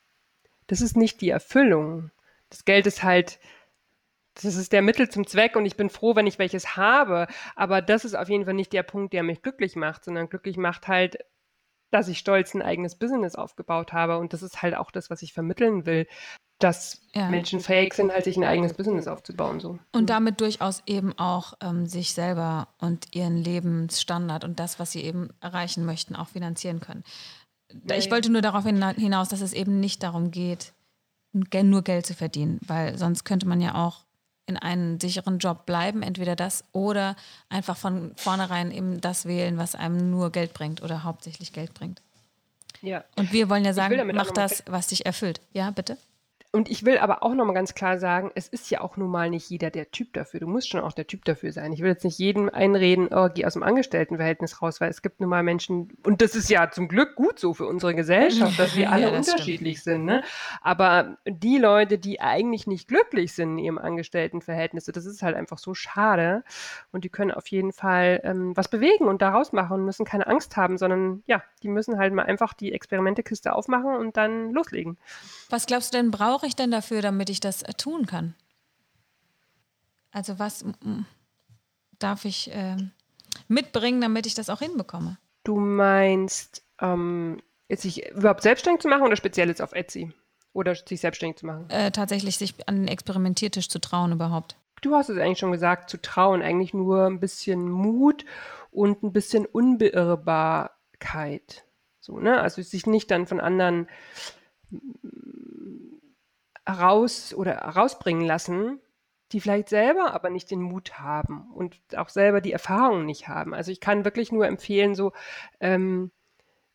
das ist nicht die Erfüllung. Das Geld ist halt, das ist der Mittel zum Zweck und ich bin froh, wenn ich welches habe. Aber das ist auf jeden Fall nicht der Punkt, der mich glücklich macht, sondern glücklich macht halt, dass ich stolz ein eigenes Business aufgebaut habe. Und das ist halt auch das, was ich vermitteln will, dass ja. Menschen fähig sind, halt sich ein eigenes Business aufzubauen. So. Und damit durchaus eben auch ähm, sich selber und ihren Lebensstandard und das, was sie eben erreichen möchten, auch finanzieren können. Nee. Ich wollte nur darauf hinaus, dass es eben nicht darum geht, nur Geld zu verdienen, weil sonst könnte man ja auch in einen sicheren Job bleiben, entweder das oder einfach von vornherein eben das wählen, was einem nur Geld bringt oder hauptsächlich Geld bringt. Ja. Und wir wollen ja sagen, mach das, was dich erfüllt. Ja, bitte? Und ich will aber auch nochmal ganz klar sagen, es ist ja auch nun mal nicht jeder der Typ dafür. Du musst schon auch der Typ dafür sein. Ich will jetzt nicht jedem einreden, oh, geh aus dem Angestelltenverhältnis raus, weil es gibt nun mal Menschen, und das ist ja zum Glück gut so für unsere Gesellschaft, dass wir alle ja, unterschiedlich stimmt. sind. Ne? Aber die Leute, die eigentlich nicht glücklich sind in ihrem Angestelltenverhältnis, das ist halt einfach so schade. Und die können auf jeden Fall ähm, was bewegen und daraus machen und müssen keine Angst haben, sondern ja, die müssen halt mal einfach die Experimentekiste aufmachen und dann loslegen. Was glaubst du denn, brauche ich denn dafür, damit ich das äh, tun kann? Also was darf ich äh, mitbringen, damit ich das auch hinbekomme? Du meinst, ähm, sich überhaupt selbstständig zu machen oder speziell jetzt auf Etsy? Oder sich selbstständig zu machen? Äh, tatsächlich sich an den Experimentiertisch zu trauen überhaupt. Du hast es eigentlich schon gesagt, zu trauen. Eigentlich nur ein bisschen Mut und ein bisschen Unbeirrbarkeit. So, ne? Also sich nicht dann von anderen raus oder rausbringen lassen, die vielleicht selber aber nicht den Mut haben und auch selber die Erfahrung nicht haben. Also ich kann wirklich nur empfehlen, so ähm,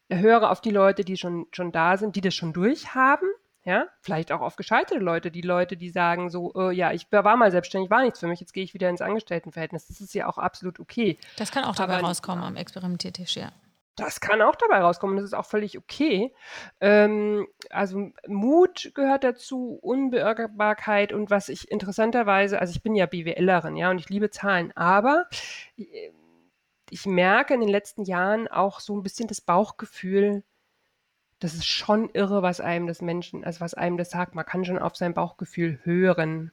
höre auf die Leute, die schon, schon da sind, die das schon durchhaben. Ja, vielleicht auch auf gescheiterte Leute, die Leute, die sagen so, äh, ja, ich war mal selbstständig, war nichts für mich, jetzt gehe ich wieder ins Angestelltenverhältnis. Das ist ja auch absolut okay. Das kann auch dabei aber, rauskommen am Experimentiertisch, ja. Das kann auch dabei rauskommen, das ist auch völlig okay. Ähm, also Mut gehört dazu, Unbeirrbarkeit und was ich interessanterweise, also ich bin ja BWLerin, ja, und ich liebe Zahlen, aber äh, ich merke in den letzten Jahren auch so ein bisschen das Bauchgefühl, das ist schon irre, was einem das Menschen, also was einem das sagt. Man kann schon auf sein Bauchgefühl hören.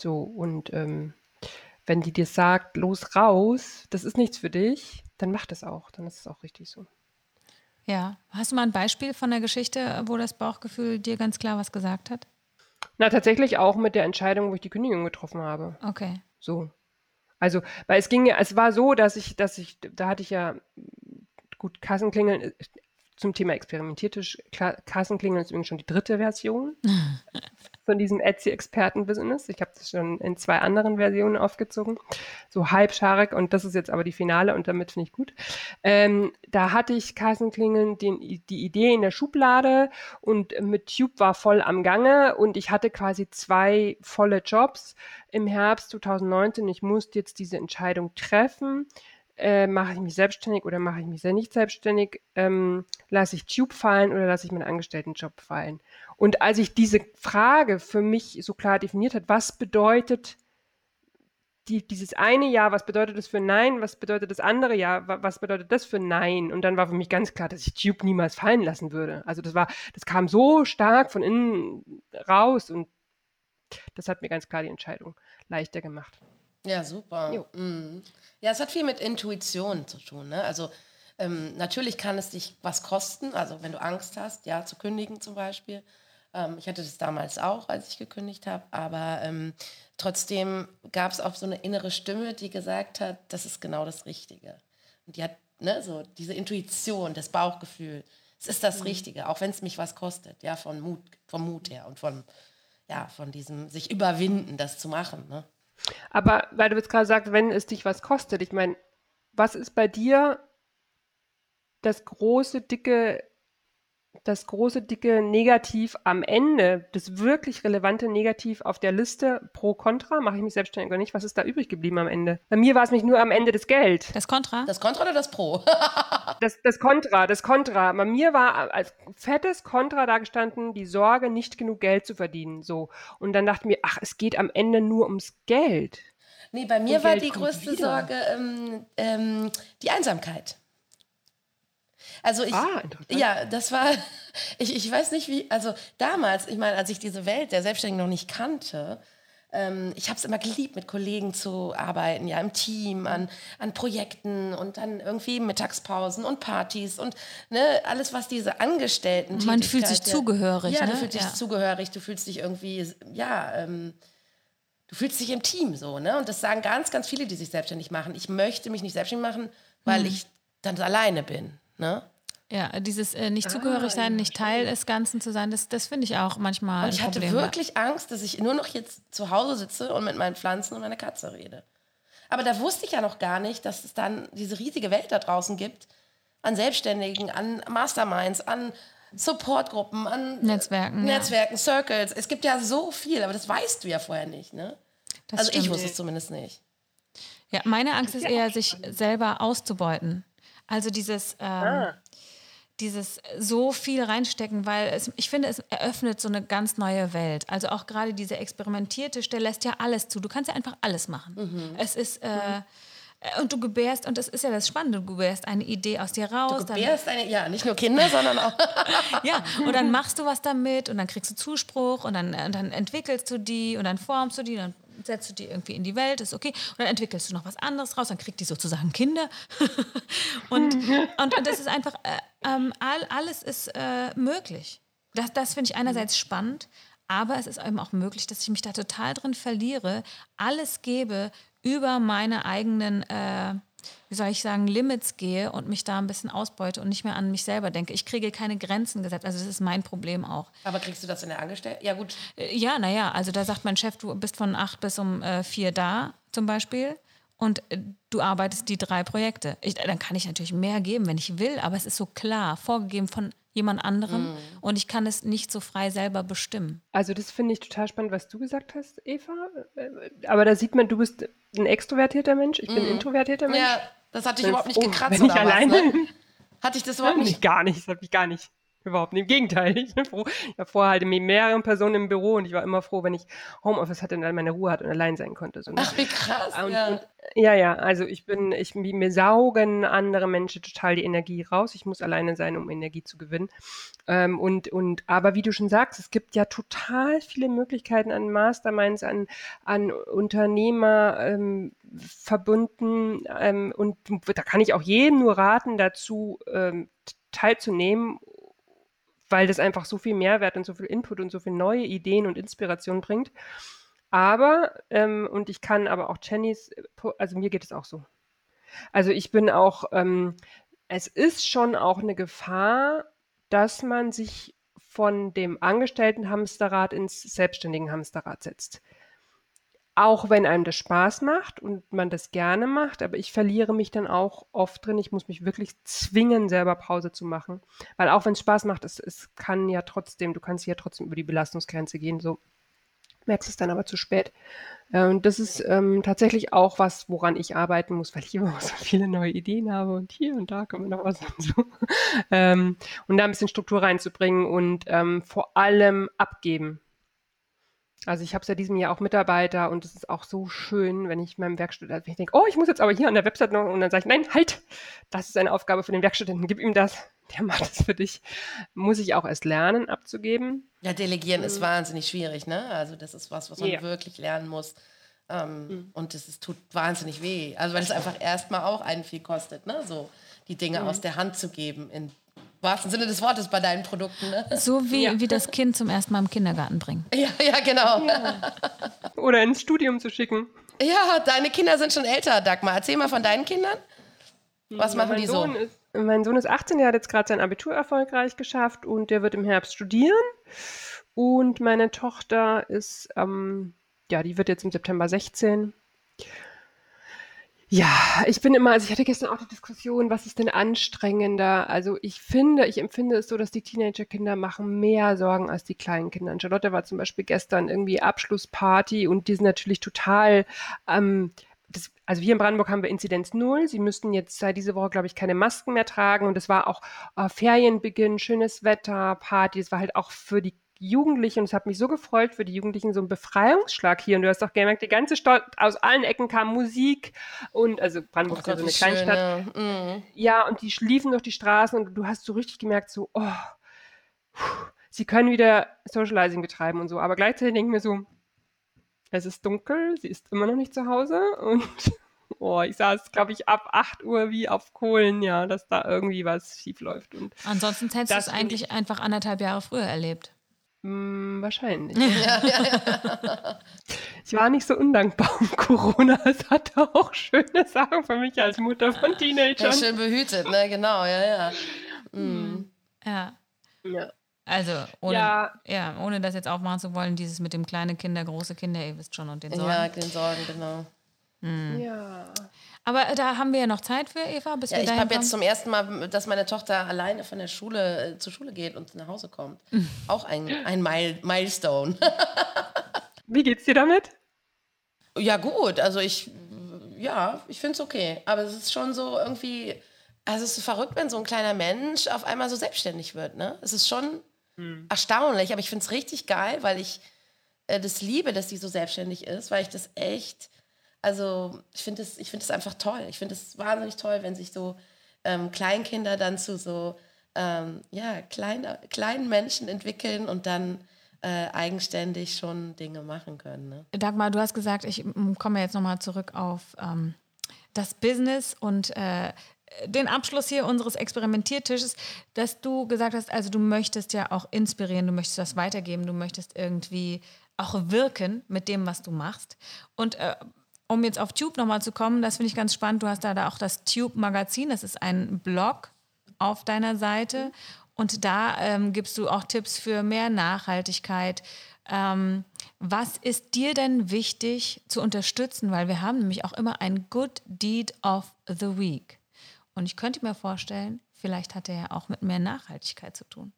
So, und ähm, wenn die dir sagt, los raus, das ist nichts für dich, dann mach das auch. Dann ist es auch richtig so. Ja. Hast du mal ein Beispiel von der Geschichte, wo das Bauchgefühl dir ganz klar was gesagt hat? Na, tatsächlich auch mit der Entscheidung, wo ich die Kündigung getroffen habe. Okay. So. Also, weil es ging ja, es war so, dass ich, dass ich, da hatte ich ja gut Kassenklingeln, zum Thema Experimentiertisch. Kassenklingeln ist übrigens schon die dritte Version von diesem Etsy-Experten-Business. Ich habe das schon in zwei anderen Versionen aufgezogen. So halbscharig und das ist jetzt aber die Finale und damit finde ich gut. Ähm, da hatte ich Kassenklingeln den, die Idee in der Schublade und mit Tube war voll am Gange und ich hatte quasi zwei volle Jobs im Herbst 2019. Ich musste jetzt diese Entscheidung treffen äh, mache ich mich selbstständig oder mache ich mich sehr nicht selbstständig, ähm, lasse ich Tube fallen oder lasse ich meinen Angestelltenjob fallen. Und als ich diese Frage für mich so klar definiert hat, was bedeutet die, dieses eine Jahr, was bedeutet das für Nein, was bedeutet das andere Jahr, was bedeutet das für Nein? Und dann war für mich ganz klar, dass ich Tube niemals fallen lassen würde. Also das war, das kam so stark von innen raus und das hat mir ganz klar die Entscheidung leichter gemacht. Ja, super. Mhm. Ja, es hat viel mit Intuition zu tun. Ne? Also ähm, natürlich kann es dich was kosten, also wenn du Angst hast, ja, zu kündigen zum Beispiel. Ähm, ich hatte das damals auch, als ich gekündigt habe, aber ähm, trotzdem gab es auch so eine innere Stimme, die gesagt hat, das ist genau das Richtige. Und die hat ne, so diese Intuition, das Bauchgefühl, es ist das mhm. Richtige, auch wenn es mich was kostet, ja, von Mut, vom Mut her und von ja, von diesem sich überwinden, das zu machen. Ne? Aber weil du jetzt gerade sagst, wenn es dich was kostet, ich meine, was ist bei dir das große, dicke das große, dicke Negativ am Ende, das wirklich relevante Negativ auf der Liste pro Contra, mache ich mich selbstständig oder nicht, was ist da übrig geblieben am Ende? Bei mir war es nicht nur am Ende das Geld. Das Contra? Das Contra oder das Pro? das, das Contra, das Contra. Bei mir war als fettes Contra da gestanden, die Sorge, nicht genug Geld zu verdienen. So. Und dann dachte ich mir, ach, es geht am Ende nur ums Geld. Nee, bei mir Und war Geld die größte wieder. Sorge ähm, ähm, die Einsamkeit. Also ich, ah, ja, das war, ich, ich weiß nicht wie, also damals, ich meine, als ich diese Welt der Selbstständigen noch nicht kannte, ähm, ich habe es immer geliebt, mit Kollegen zu arbeiten, ja, im Team, an, an Projekten und dann irgendwie Mittagspausen und Partys und ne, alles, was diese Angestellten. Man fühlt sich zugehörig. Ja, ne? du fühlst dich ja. zugehörig, du fühlst dich irgendwie, ja, ähm, du fühlst dich im Team so, ne? Und das sagen ganz, ganz viele, die sich selbstständig machen. Ich möchte mich nicht selbstständig machen, weil hm. ich dann alleine bin, ne? Ja, dieses äh, nicht zugehörig sein, ah, nicht Teil des Ganzen zu sein, das, das finde ich auch manchmal. Und ich hatte Problem. wirklich Angst, dass ich nur noch jetzt zu Hause sitze und mit meinen Pflanzen und meiner Katze rede. Aber da wusste ich ja noch gar nicht, dass es dann diese riesige Welt da draußen gibt an Selbstständigen, an Masterminds, an Supportgruppen, an Netzwerken, Netzwerken, ja. Circles. Es gibt ja so viel, aber das weißt du ja vorher nicht, ne? Das also stimmt. ich wusste es zumindest nicht. Ja, meine Angst ist eher, sich selber auszubeuten. Also dieses ähm, ah dieses so viel reinstecken, weil es, ich finde, es eröffnet so eine ganz neue Welt. Also auch gerade diese experimentierte Stelle lässt ja alles zu. Du kannst ja einfach alles machen. Mhm. Es ist äh, mhm. und du gebärst und das ist ja das Spannende. Du gebärst eine Idee aus dir raus. Du gebärst eine, ja, nicht nur Kinder, sondern auch. ja, und dann machst du was damit und dann kriegst du Zuspruch und dann, und dann entwickelst du die und dann formst du die, und dann setzt du die irgendwie in die Welt, ist okay. Und dann entwickelst du noch was anderes raus, dann kriegt die sozusagen Kinder. und, und, und, das ist einfach, äh, ähm, all, alles ist äh, möglich. Das, das finde ich einerseits spannend, aber es ist eben auch möglich, dass ich mich da total drin verliere, alles gebe über meine eigenen äh, wie soll ich sagen, Limits gehe und mich da ein bisschen ausbeute und nicht mehr an mich selber denke. Ich kriege keine Grenzen gesetzt. Also das ist mein Problem auch. Aber kriegst du das in der Angestellten? Ja, gut. Äh, ja, naja, also da sagt mein Chef, du bist von acht bis um äh, vier da zum Beispiel und äh, du arbeitest die drei Projekte. Ich, dann kann ich natürlich mehr geben, wenn ich will, aber es ist so klar, vorgegeben von jemand anderem mm. und ich kann es nicht so frei selber bestimmen. Also das finde ich total spannend, was du gesagt hast, Eva. Äh, aber da sieht man, du bist ein extrovertierter Mensch, ich mm. bin ein mhm. introvertierter Mensch. Ja, das hatte ich überhaupt nicht gekratzt. Wenn ich oder alleine was, ne? Hatte ich das überhaupt nicht? Gar nicht, das habe ich gar nicht. Überhaupt nicht. Im Gegenteil. Ich bin froh. Ich war vorher halt mit mehreren Personen im Büro und ich war immer froh, wenn ich Homeoffice hatte und dann meine Ruhe hatte und allein sein konnte. So, ne? Ach, wie krass. Und, ja. Und, ja, ja. Also ich bin, ich, mir saugen andere Menschen total die Energie raus. Ich muss alleine sein, um Energie zu gewinnen. Ähm, und, und, aber wie du schon sagst, es gibt ja total viele Möglichkeiten an Masterminds, an, an Unternehmer, ähm, verbunden ähm, und da kann ich auch jedem nur raten, dazu ähm, teilzunehmen weil das einfach so viel Mehrwert und so viel Input und so viele neue Ideen und Inspiration bringt. Aber, ähm, und ich kann aber auch Jennys, also mir geht es auch so. Also ich bin auch, ähm, es ist schon auch eine Gefahr, dass man sich von dem angestellten Hamsterrad ins selbstständigen Hamsterrad setzt auch wenn einem das Spaß macht und man das gerne macht, aber ich verliere mich dann auch oft drin. Ich muss mich wirklich zwingen, selber Pause zu machen. Weil auch wenn es Spaß macht, es, es kann ja trotzdem, du kannst ja trotzdem über die Belastungsgrenze gehen. So merkst es dann aber zu spät. Und das ist ähm, tatsächlich auch was, woran ich arbeiten muss, weil ich immer so viele neue Ideen habe und hier und da kommen noch was und so. ähm, und da ein bisschen Struktur reinzubringen und ähm, vor allem abgeben. Also ich habe seit diesem Jahr auch Mitarbeiter und es ist auch so schön, wenn ich meinem Werkstudenten, wenn ich denke, oh, ich muss jetzt aber hier an der Website noch und dann sage ich, nein, halt, das ist eine Aufgabe für den Werkstudenten, gib ihm das, der macht es für dich. Muss ich auch erst lernen, abzugeben. Ja, delegieren mhm. ist wahnsinnig schwierig, ne? Also das ist was, was man ja. wirklich lernen muss. Ähm, mhm. Und das ist, tut wahnsinnig weh. Also weil es einfach erstmal auch einen viel kostet, ne? So die Dinge mhm. aus der Hand zu geben in wahrsten Sinne des Wortes bei deinen Produkten. Ne? So wie, ja. wie das Kind zum ersten Mal im Kindergarten bringen. Ja, ja, genau. Ja. Oder ins Studium zu schicken. Ja, deine Kinder sind schon älter, Dagmar. Erzähl mal von deinen Kindern. Was ja, machen die Sohn so? Ist, mein Sohn ist 18, der hat jetzt gerade sein Abitur erfolgreich geschafft und der wird im Herbst studieren. Und meine Tochter ist, ähm, ja, die wird jetzt im September 16. Ja, ich bin immer, also ich hatte gestern auch die Diskussion, was ist denn anstrengender? Also ich finde, ich empfinde es so, dass die Teenagerkinder machen mehr Sorgen als die kleinen Kinder. Und Charlotte war zum Beispiel gestern irgendwie Abschlussparty und die sind natürlich total, ähm, das, also hier in Brandenburg haben wir Inzidenz null. Sie müssten jetzt seit dieser Woche, glaube ich, keine Masken mehr tragen. Und es war auch äh, Ferienbeginn, schönes Wetter, Party. Es war halt auch für die Jugendliche, und es hat mich so gefreut für die Jugendlichen, so ein Befreiungsschlag hier. Und du hast doch gemerkt, die ganze Stadt, aus allen Ecken kam Musik. Und also Brandenburg ist ja so eine Kleinstadt. Schön, ja. Mhm. ja, und die schliefen durch die Straßen und du hast so richtig gemerkt, so, oh, sie können wieder Socializing betreiben und so. Aber gleichzeitig denke ich mir so, es ist dunkel, sie ist immer noch nicht zu Hause und oh, ich saß, glaube ich, ab 8 Uhr wie auf Kohlen, ja, dass da irgendwie was schief läuft. Und Ansonsten hättest du es eigentlich einfach anderthalb Jahre früher erlebt. Hm, wahrscheinlich. Ja, ja, ja. Ich war nicht so undankbar um Corona. Es hatte auch schöne Sachen für mich als Mutter von Teenagern. Ja, schön behütet, ne? Genau, ja, ja. Mhm. Ja. ja. Also, ohne, ja. ja. ohne das jetzt aufmachen zu wollen, dieses mit dem kleinen Kinder, große Kinder, ihr wisst schon, und den Sorgen. Ja, den Sorgen, genau. Mhm. Ja. Aber da haben wir ja noch Zeit für, Eva, bis ja, wir Ich habe jetzt zum ersten Mal, dass meine Tochter alleine von der Schule äh, zur Schule geht und nach Hause kommt. Mhm. Auch ein, ein Mile Milestone. Wie geht's dir damit? Ja, gut. Also ich, ja, ich finde es okay. Aber es ist schon so irgendwie, also es ist verrückt, wenn so ein kleiner Mensch auf einmal so selbstständig wird. Ne? Es ist schon hm. erstaunlich, aber ich finde es richtig geil, weil ich äh, das liebe, dass sie so selbstständig ist, weil ich das echt also ich finde es find einfach toll. Ich finde es wahnsinnig toll, wenn sich so ähm, Kleinkinder dann zu so ähm, ja, kleine, kleinen Menschen entwickeln und dann äh, eigenständig schon Dinge machen können. Ne? Dagmar, du hast gesagt, ich komme jetzt nochmal zurück auf ähm, das Business und äh, den Abschluss hier unseres Experimentiertisches, dass du gesagt hast, also du möchtest ja auch inspirieren, du möchtest das weitergeben, du möchtest irgendwie auch wirken mit dem, was du machst. Und äh, um jetzt auf Tube nochmal zu kommen, das finde ich ganz spannend. Du hast da, da auch das Tube-Magazin, das ist ein Blog auf deiner Seite. Und da ähm, gibst du auch Tipps für mehr Nachhaltigkeit. Ähm, was ist dir denn wichtig zu unterstützen? Weil wir haben nämlich auch immer ein Good Deed of the Week. Und ich könnte mir vorstellen, vielleicht hat er ja auch mit mehr Nachhaltigkeit zu tun.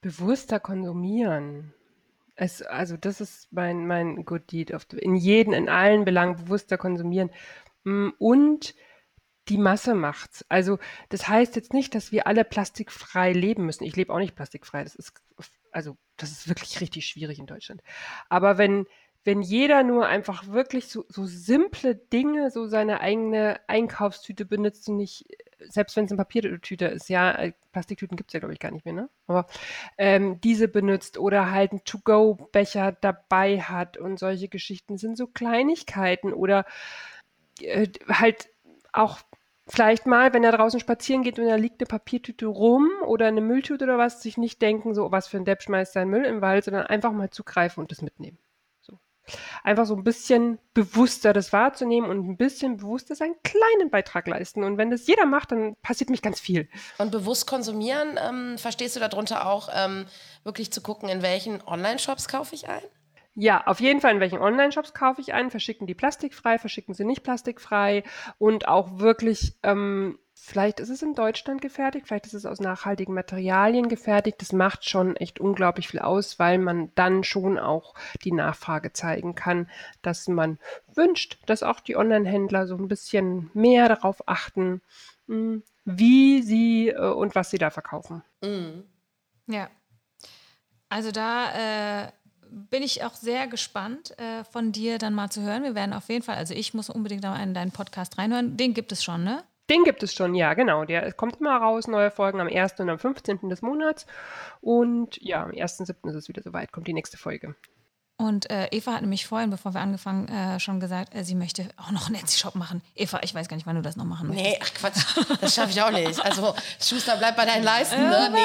Bewusster konsumieren. Es, also das ist mein, mein Good Deed. Of the, in jeden, in allen Belangen bewusster konsumieren. Mm, und die Masse macht's. Also das heißt jetzt nicht, dass wir alle plastikfrei leben müssen. Ich lebe auch nicht plastikfrei. Das ist also das ist wirklich richtig schwierig in Deutschland. Aber wenn wenn jeder nur einfach wirklich so, so simple Dinge, so seine eigene Einkaufstüte benutzt und nicht, selbst wenn es eine Papiertüte ist, ja, äh, Plastiktüten gibt es ja, glaube ich, gar nicht mehr, ne? Aber ähm, diese benutzt oder halt einen To-Go-Becher dabei hat und solche Geschichten sind so Kleinigkeiten oder äh, halt auch vielleicht mal, wenn er draußen spazieren geht und da liegt eine Papiertüte rum oder eine Mülltüte oder was, sich nicht denken, so was für ein Depp schmeißt sein Müll im Wald, sondern einfach mal zugreifen und das mitnehmen einfach so ein bisschen bewusster das wahrzunehmen und ein bisschen bewusster seinen kleinen Beitrag leisten. Und wenn das jeder macht, dann passiert nämlich ganz viel. Und bewusst konsumieren, ähm, verstehst du darunter auch ähm, wirklich zu gucken, in welchen Online-Shops kaufe ich ein? Ja, auf jeden Fall, in welchen Online-Shops kaufe ich ein? Verschicken die plastikfrei, verschicken sie nicht plastikfrei und auch wirklich ähm, Vielleicht ist es in Deutschland gefertigt, vielleicht ist es aus nachhaltigen Materialien gefertigt. Das macht schon echt unglaublich viel aus, weil man dann schon auch die Nachfrage zeigen kann, dass man wünscht, dass auch die Online-Händler so ein bisschen mehr darauf achten, hm, wie sie äh, und was sie da verkaufen. Mhm. Ja. Also da äh, bin ich auch sehr gespannt äh, von dir dann mal zu hören. Wir werden auf jeden Fall, also ich muss unbedingt noch in deinen Podcast reinhören. Den gibt es schon, ne? Den gibt es schon, ja, genau. Der kommt immer raus, neue Folgen am 1. und am 15. des Monats. Und ja, am 1.7. ist es wieder soweit, kommt die nächste Folge. Und äh, Eva hat nämlich vorhin, bevor wir angefangen, äh, schon gesagt, äh, sie möchte auch noch einen Etsy-Shop machen. Eva, ich weiß gar nicht, wann du das noch machen möchtest. Nee, ach Quatsch, das schaffe ich auch nicht. Also Schuster, bleib bei deinen Leisten. Ne? Nee.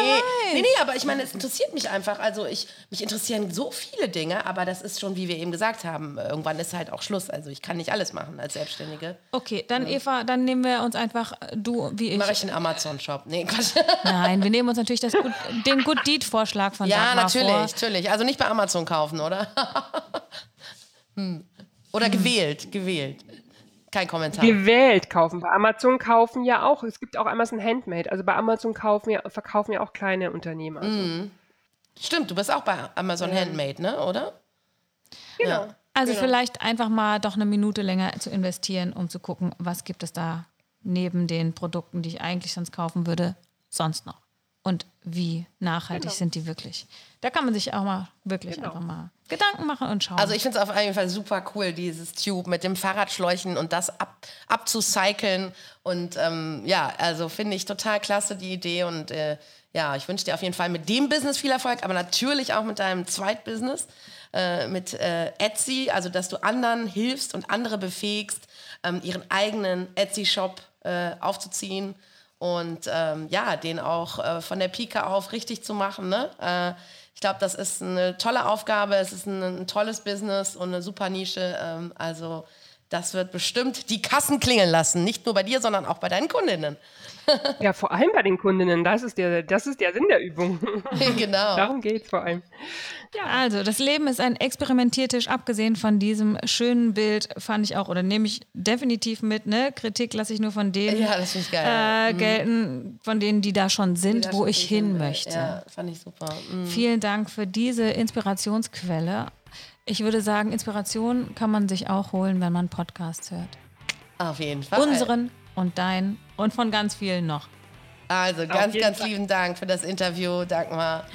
nee, nee, aber ich meine, es interessiert mich einfach. Also ich, mich interessieren so viele Dinge, aber das ist schon, wie wir eben gesagt haben, irgendwann ist halt auch Schluss. Also ich kann nicht alles machen als Selbstständige. Okay, dann ja. Eva, dann nehmen wir uns einfach, äh, du wie ich. Mache ich einen Amazon-Shop. Nee, Quatsch. Nein, wir nehmen uns natürlich das Good, den Good Deed-Vorschlag von Ja, natürlich, vor. natürlich. Also nicht bei Amazon kaufen, oder? hm. Oder gewählt, gewählt. Kein Kommentar. Gewählt kaufen. Bei Amazon kaufen ja auch. Es gibt auch Amazon Handmade. Also bei Amazon kaufen ja, verkaufen ja auch kleine Unternehmen. Also. Mm. Stimmt, du bist auch bei Amazon ja. Handmade, ne? Oder? Genau. Ja. Also genau. vielleicht einfach mal doch eine Minute länger zu investieren, um zu gucken, was gibt es da neben den Produkten, die ich eigentlich sonst kaufen würde, sonst noch und wie nachhaltig genau. sind die wirklich. Da kann man sich auch mal wirklich genau. einfach mal Gedanken machen und schauen. Also ich finde es auf jeden Fall super cool, dieses Tube mit dem Fahrradschläuchen und das ab, abzucyceln. Und ähm, ja, also finde ich total klasse die Idee und äh, ja, ich wünsche dir auf jeden Fall mit dem Business viel Erfolg, aber natürlich auch mit deinem Zweitbusiness, äh, mit äh, Etsy, also dass du anderen hilfst und andere befähigst, ähm, ihren eigenen Etsy-Shop äh, aufzuziehen und ähm, ja, den auch äh, von der Pike auf richtig zu machen. Ne? Äh, ich glaube, das ist eine tolle Aufgabe, es ist ein, ein tolles Business und eine super Nische. Ähm, also das wird bestimmt die Kassen klingeln lassen, nicht nur bei dir, sondern auch bei deinen Kundinnen. ja, vor allem bei den Kundinnen, das ist der, das ist der Sinn der Übung. genau. Darum geht es vor allem. Ja. Also, das Leben ist ein Experimentiertisch. Abgesehen von diesem schönen Bild fand ich auch, oder nehme ich definitiv mit, ne? Kritik lasse ich nur von denen ja, das ich geil. Äh, mhm. gelten, von denen, die da schon sind, da wo schon ich hin möchte. Ja, fand ich super. Mhm. Vielen Dank für diese Inspirationsquelle. Ich würde sagen, Inspiration kann man sich auch holen, wenn man Podcasts hört. Auf jeden Fall. Unseren und deinen und von ganz vielen noch. Also ganz, ganz Fall. lieben Dank für das Interview, Dagmar.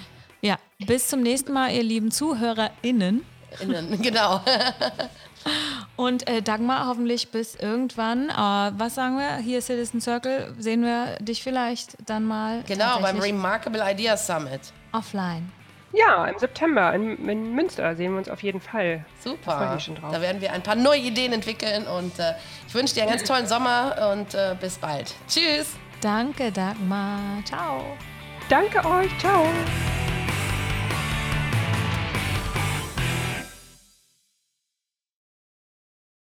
Ja, bis zum nächsten Mal, ihr lieben ZuhörerInnen. Innen, genau. Und äh, Dagmar, hoffentlich bis irgendwann. Äh, was sagen wir? Hier Citizen Circle, sehen wir dich vielleicht dann mal. Genau, beim Remarkable Ideas Summit. Offline. Ja, im September in, in, Münster sehen wir uns auf jeden Fall. Super. Da, da werden wir ein paar neue Ideen entwickeln und äh, ich wünsche dir einen ganz tollen Sommer und äh, bis bald. Tschüss. Danke, Dagmar. Ciao. Danke euch. Ciao.